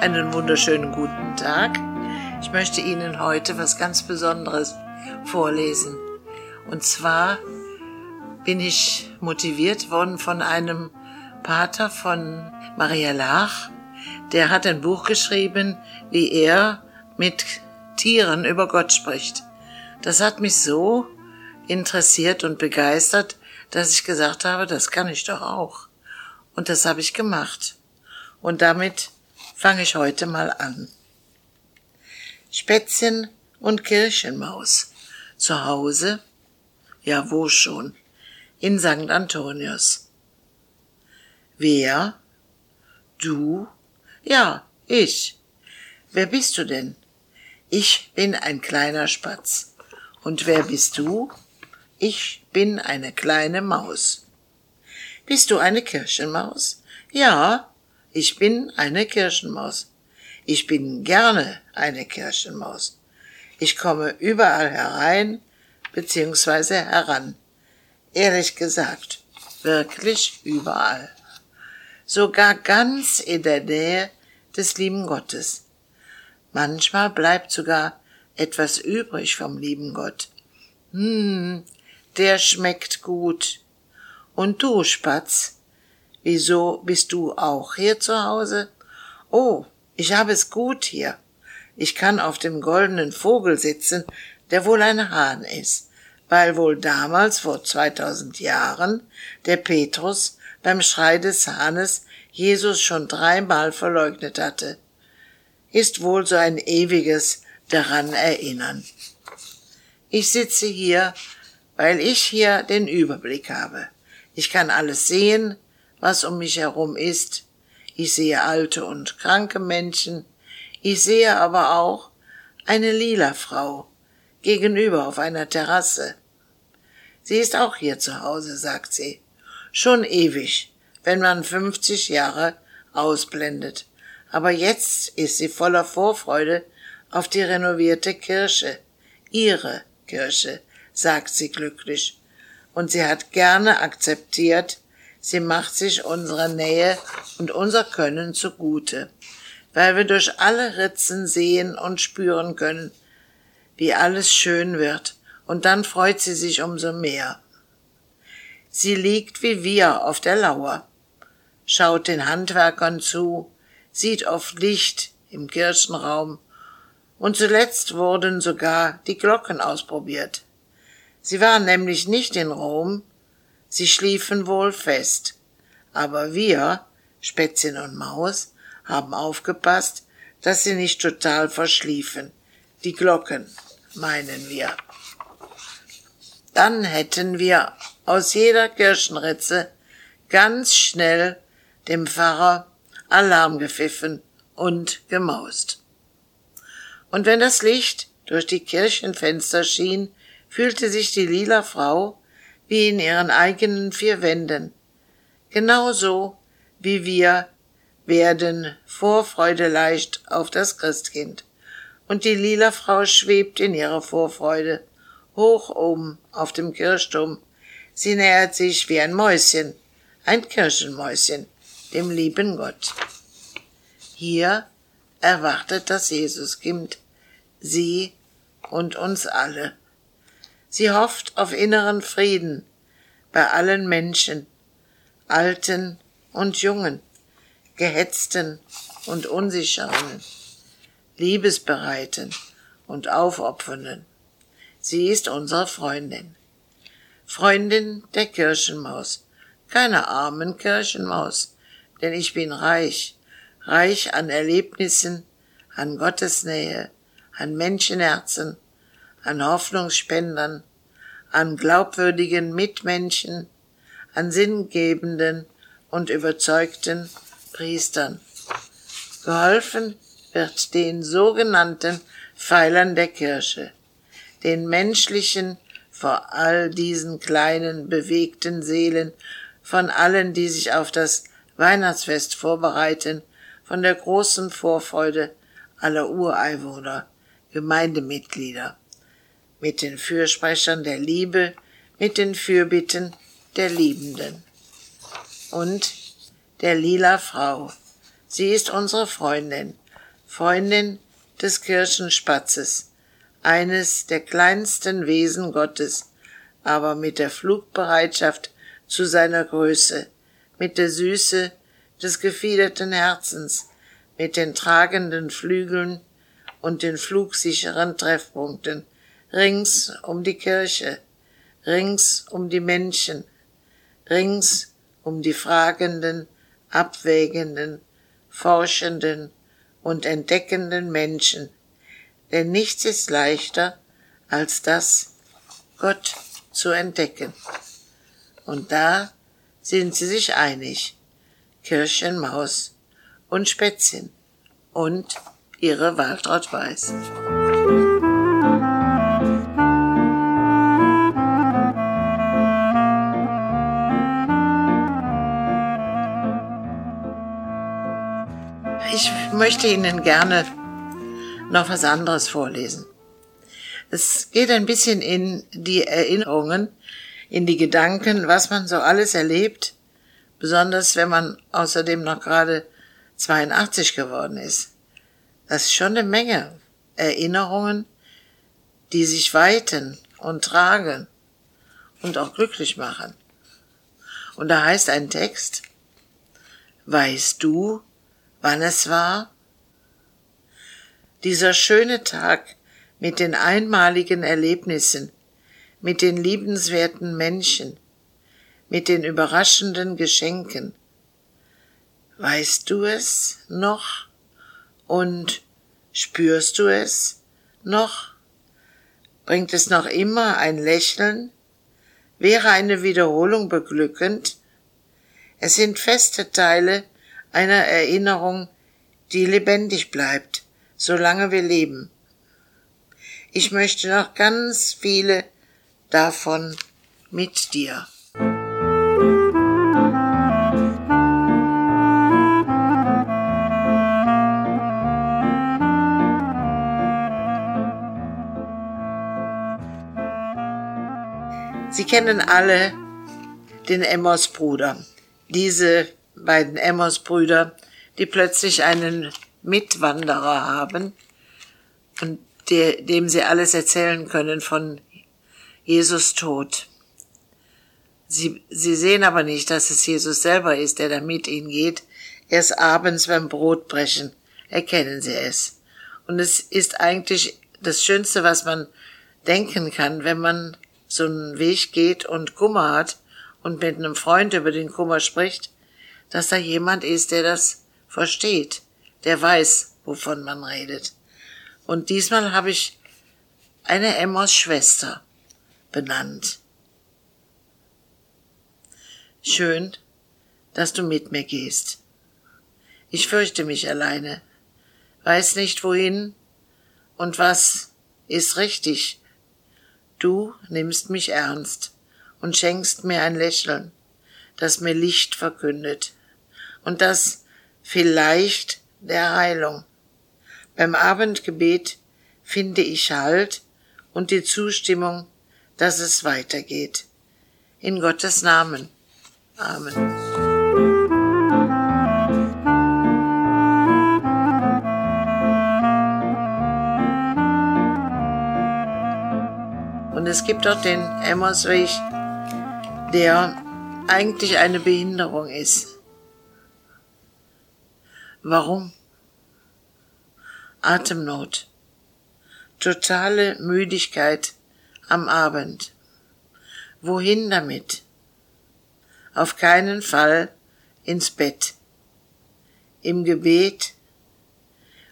Einen wunderschönen guten Tag. Ich möchte Ihnen heute was ganz Besonderes vorlesen. Und zwar bin ich motiviert worden von einem Pater von Maria Lach. Der hat ein Buch geschrieben, wie er mit Tieren über Gott spricht. Das hat mich so interessiert und begeistert, dass ich gesagt habe, das kann ich doch auch. Und das habe ich gemacht. Und damit fange ich heute mal an. Spätzchen und Kirchenmaus. Zu Hause? Ja, wo schon? In St. Antonius. Wer? Du? Ja, ich. Wer bist du denn? Ich bin ein kleiner Spatz. Und wer bist du? Ich bin eine kleine Maus. Bist du eine Kirchenmaus? Ja, ich bin eine Kirchenmaus. Ich bin gerne eine Kirchenmaus. Ich komme überall herein bzw. heran. Ehrlich gesagt, wirklich überall. Sogar ganz in der Nähe des lieben Gottes. Manchmal bleibt sogar etwas übrig vom lieben Gott. Hm, der schmeckt gut. Und du, Spatz, Wieso bist du auch hier zu Hause? Oh, ich habe es gut hier. Ich kann auf dem goldenen Vogel sitzen, der wohl ein Hahn ist, weil wohl damals vor 2000 Jahren der Petrus beim Schrei des Hahnes Jesus schon dreimal verleugnet hatte. Ist wohl so ein ewiges daran erinnern. Ich sitze hier, weil ich hier den Überblick habe. Ich kann alles sehen, was um mich herum ist. Ich sehe alte und kranke Menschen. Ich sehe aber auch eine lila Frau gegenüber auf einer Terrasse. Sie ist auch hier zu Hause, sagt sie. Schon ewig, wenn man 50 Jahre ausblendet. Aber jetzt ist sie voller Vorfreude auf die renovierte Kirche. Ihre Kirche, sagt sie glücklich. Und sie hat gerne akzeptiert, Sie macht sich unserer Nähe und unser Können zugute, weil wir durch alle Ritzen sehen und spüren können, wie alles schön wird, und dann freut sie sich umso mehr. Sie liegt wie wir auf der Lauer, schaut den Handwerkern zu, sieht oft Licht im Kirchenraum, und zuletzt wurden sogar die Glocken ausprobiert. Sie waren nämlich nicht in Rom, Sie schliefen wohl fest. Aber wir, Spätzchen und Maus, haben aufgepasst, dass sie nicht total verschliefen. Die Glocken, meinen wir. Dann hätten wir aus jeder Kirchenritze ganz schnell dem Pfarrer Alarm gepfiffen und gemaust. Und wenn das Licht durch die Kirchenfenster schien, fühlte sich die lila Frau wie in ihren eigenen vier Wänden. Genauso wie wir werden Vorfreude leicht auf das Christkind. Und die lila Frau schwebt in ihrer Vorfreude hoch oben auf dem Kirchturm. Sie nähert sich wie ein Mäuschen, ein Kirchenmäuschen, dem lieben Gott. Hier erwartet das Jesuskind sie und uns alle. Sie hofft auf inneren Frieden bei allen Menschen, Alten und Jungen, Gehetzten und Unsicheren, Liebesbereiten und Aufopfernden. Sie ist unsere Freundin. Freundin der Kirchenmaus, keine armen Kirchenmaus, denn ich bin reich, reich an Erlebnissen, an Gottesnähe, an Menschenherzen, an Hoffnungsspendern, an glaubwürdigen Mitmenschen, an sinngebenden und überzeugten Priestern. Geholfen wird den sogenannten Pfeilern der Kirche, den menschlichen, vor all diesen kleinen, bewegten Seelen, von allen, die sich auf das Weihnachtsfest vorbereiten, von der großen Vorfreude aller Ureinwohner, Gemeindemitglieder mit den Fürsprechern der Liebe, mit den Fürbitten der Liebenden. Und der lila Frau. Sie ist unsere Freundin, Freundin des Kirchenspatzes, eines der kleinsten Wesen Gottes, aber mit der Flugbereitschaft zu seiner Größe, mit der Süße des gefiederten Herzens, mit den tragenden Flügeln und den flugsicheren Treffpunkten rings um die Kirche, rings um die Menschen, rings um die fragenden, abwägenden, forschenden und entdeckenden Menschen, denn nichts ist leichter als das, Gott zu entdecken. Und da sind sie sich einig, Kirchenmaus und Spätzchen und ihre Waltraud Weiß. Möchte Ihnen gerne noch was anderes vorlesen. Es geht ein bisschen in die Erinnerungen, in die Gedanken, was man so alles erlebt, besonders wenn man außerdem noch gerade 82 geworden ist. Das ist schon eine Menge Erinnerungen, die sich weiten und tragen und auch glücklich machen. Und da heißt ein Text, weißt du, wann es war? Dieser schöne Tag mit den einmaligen Erlebnissen, mit den liebenswerten Menschen, mit den überraschenden Geschenken. Weißt du es noch? Und spürst du es noch? Bringt es noch immer ein Lächeln? Wäre eine Wiederholung beglückend? Es sind feste Teile einer Erinnerung, die lebendig bleibt, solange wir leben. Ich möchte noch ganz viele davon mit dir. Sie kennen alle den Emmers-Bruder. Diese beiden Emmers-Brüder, die plötzlich einen Mitwanderer haben und der, dem sie alles erzählen können von Jesus Tod. Sie, sie sehen aber nicht, dass es Jesus selber ist, der da mit ihnen geht. Erst abends beim Brotbrechen erkennen sie es. Und es ist eigentlich das Schönste, was man denken kann, wenn man so einen Weg geht und Kummer hat und mit einem Freund über den Kummer spricht, dass da jemand ist, der das versteht, der weiß, wovon man redet. Und diesmal habe ich eine Emmers Schwester benannt. Schön, dass du mit mir gehst. Ich fürchte mich alleine, weiß nicht wohin und was ist richtig. Du nimmst mich ernst und schenkst mir ein Lächeln, das mir Licht verkündet und das vielleicht der Heilung. Beim Abendgebet finde ich Halt und die Zustimmung, dass es weitergeht. In Gottes Namen. Amen. Und es gibt auch den Emmersweg, der eigentlich eine Behinderung ist. Warum? Atemnot, totale Müdigkeit am Abend. Wohin damit? Auf keinen Fall ins Bett. Im Gebet.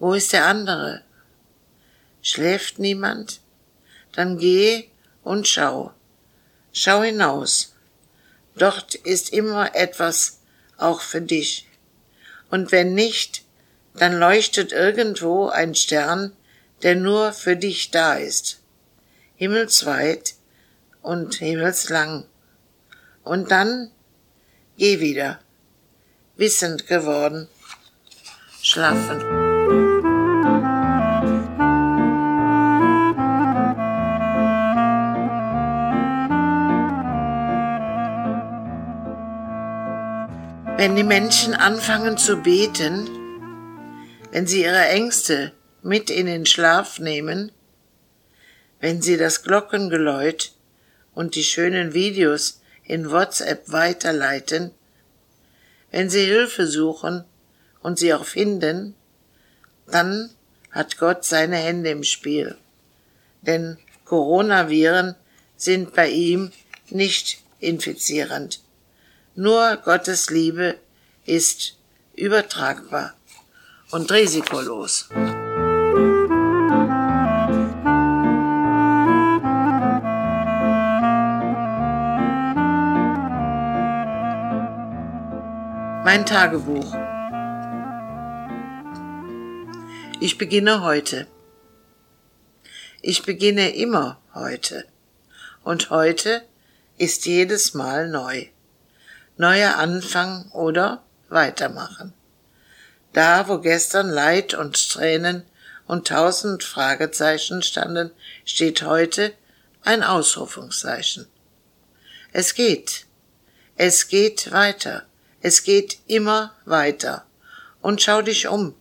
Wo ist der andere? Schläft niemand? Dann geh und schau. Schau hinaus. Dort ist immer etwas auch für dich. Und wenn nicht, dann leuchtet irgendwo ein Stern, der nur für dich da ist. Himmelsweit und himmelslang. Und dann geh wieder, wissend geworden, schlafen. Wenn die Menschen anfangen zu beten, wenn Sie Ihre Ängste mit in den Schlaf nehmen, wenn Sie das Glockengeläut und die schönen Videos in WhatsApp weiterleiten, wenn Sie Hilfe suchen und sie auch finden, dann hat Gott seine Hände im Spiel. Denn Coronaviren sind bei ihm nicht infizierend. Nur Gottes Liebe ist übertragbar und risikolos. Mein Tagebuch. Ich beginne heute. Ich beginne immer heute. Und heute ist jedes Mal neu. Neuer Anfang oder weitermachen. Da, wo gestern Leid und Tränen und tausend Fragezeichen standen, steht heute ein Ausrufungszeichen. Es geht. Es geht weiter. Es geht immer weiter. Und schau dich um.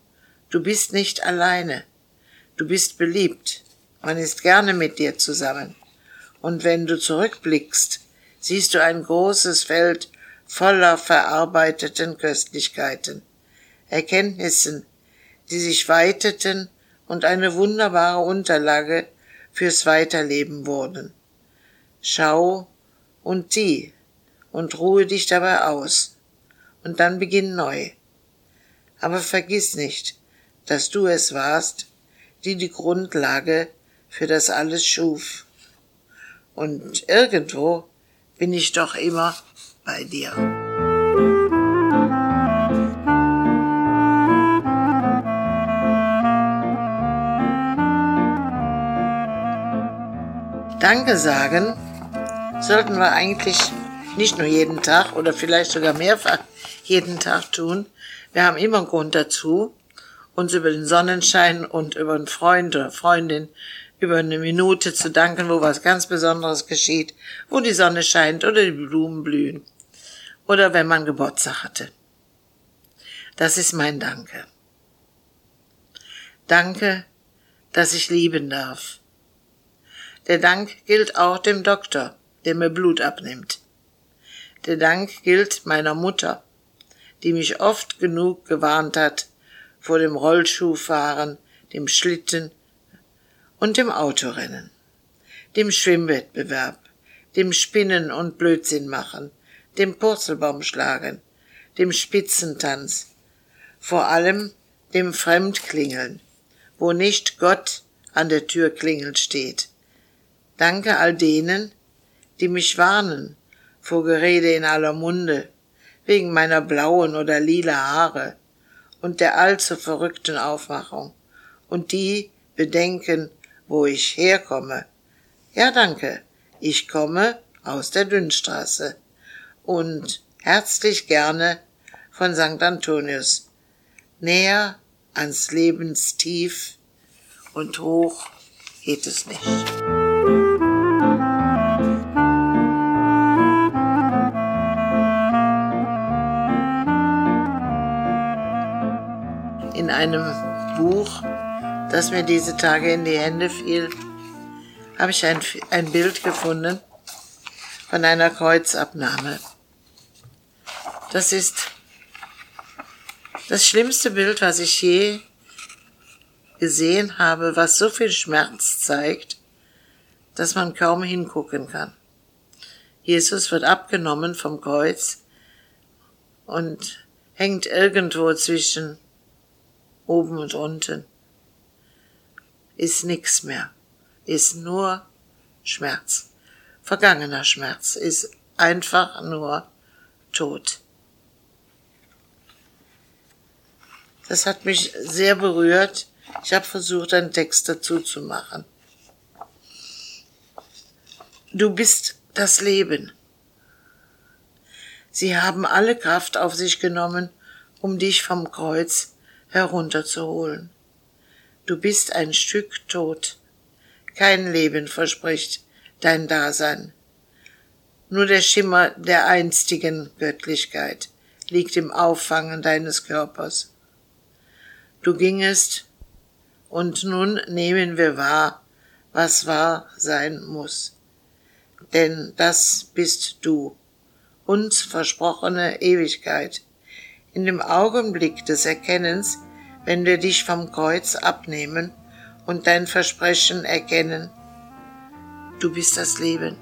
Du bist nicht alleine. Du bist beliebt. Man ist gerne mit dir zusammen. Und wenn du zurückblickst, siehst du ein großes Feld voller verarbeiteten Köstlichkeiten, Erkenntnissen, die sich weiteten und eine wunderbare Unterlage fürs Weiterleben wurden. Schau und sieh und ruhe dich dabei aus und dann beginn neu. Aber vergiss nicht, dass du es warst, die die Grundlage für das alles schuf. Und irgendwo bin ich doch immer bei dir. Danke sagen sollten wir eigentlich nicht nur jeden Tag oder vielleicht sogar mehrfach jeden Tag tun. Wir haben immer einen Grund dazu, uns über den Sonnenschein und über einen Freund oder Freundin über eine Minute zu danken, wo was ganz Besonderes geschieht, wo die Sonne scheint oder die Blumen blühen oder wenn man Geburtstag hatte. Das ist mein Danke. Danke, dass ich lieben darf. Der Dank gilt auch dem Doktor, der mir Blut abnimmt. Der Dank gilt meiner Mutter, die mich oft genug gewarnt hat vor dem Rollschuhfahren, dem Schlitten und dem Autorennen, dem Schwimmwettbewerb, dem Spinnen und Blödsinn machen, dem Purzelbaumschlagen, dem Spitzentanz, vor allem dem Fremdklingeln, wo nicht Gott an der Tür klingelt steht. Danke all denen, die mich warnen vor Gerede in aller Munde, wegen meiner blauen oder lila Haare und der allzu verrückten Aufmachung, und die bedenken, wo ich herkomme. Ja, danke, ich komme aus der Dünnstraße und herzlich gerne von St. Antonius, näher ans Lebenstief und hoch geht es nicht. in einem Buch, das mir diese Tage in die Hände fiel, habe ich ein, ein Bild gefunden von einer Kreuzabnahme. Das ist das schlimmste Bild, was ich je gesehen habe, was so viel Schmerz zeigt, dass man kaum hingucken kann. Jesus wird abgenommen vom Kreuz und hängt irgendwo zwischen oben und unten, ist nix mehr, ist nur Schmerz. Vergangener Schmerz ist einfach nur Tod. Das hat mich sehr berührt. Ich habe versucht, einen Text dazu zu machen. Du bist das Leben. Sie haben alle Kraft auf sich genommen, um dich vom Kreuz herunterzuholen. Du bist ein Stück tot. Kein Leben verspricht dein Dasein. Nur der Schimmer der einstigen Göttlichkeit liegt im Auffangen deines Körpers. Du gingest, und nun nehmen wir wahr, was wahr sein muss. Denn das bist du, uns versprochene Ewigkeit. In dem Augenblick des Erkennens, wenn wir dich vom Kreuz abnehmen und dein Versprechen erkennen, du bist das Leben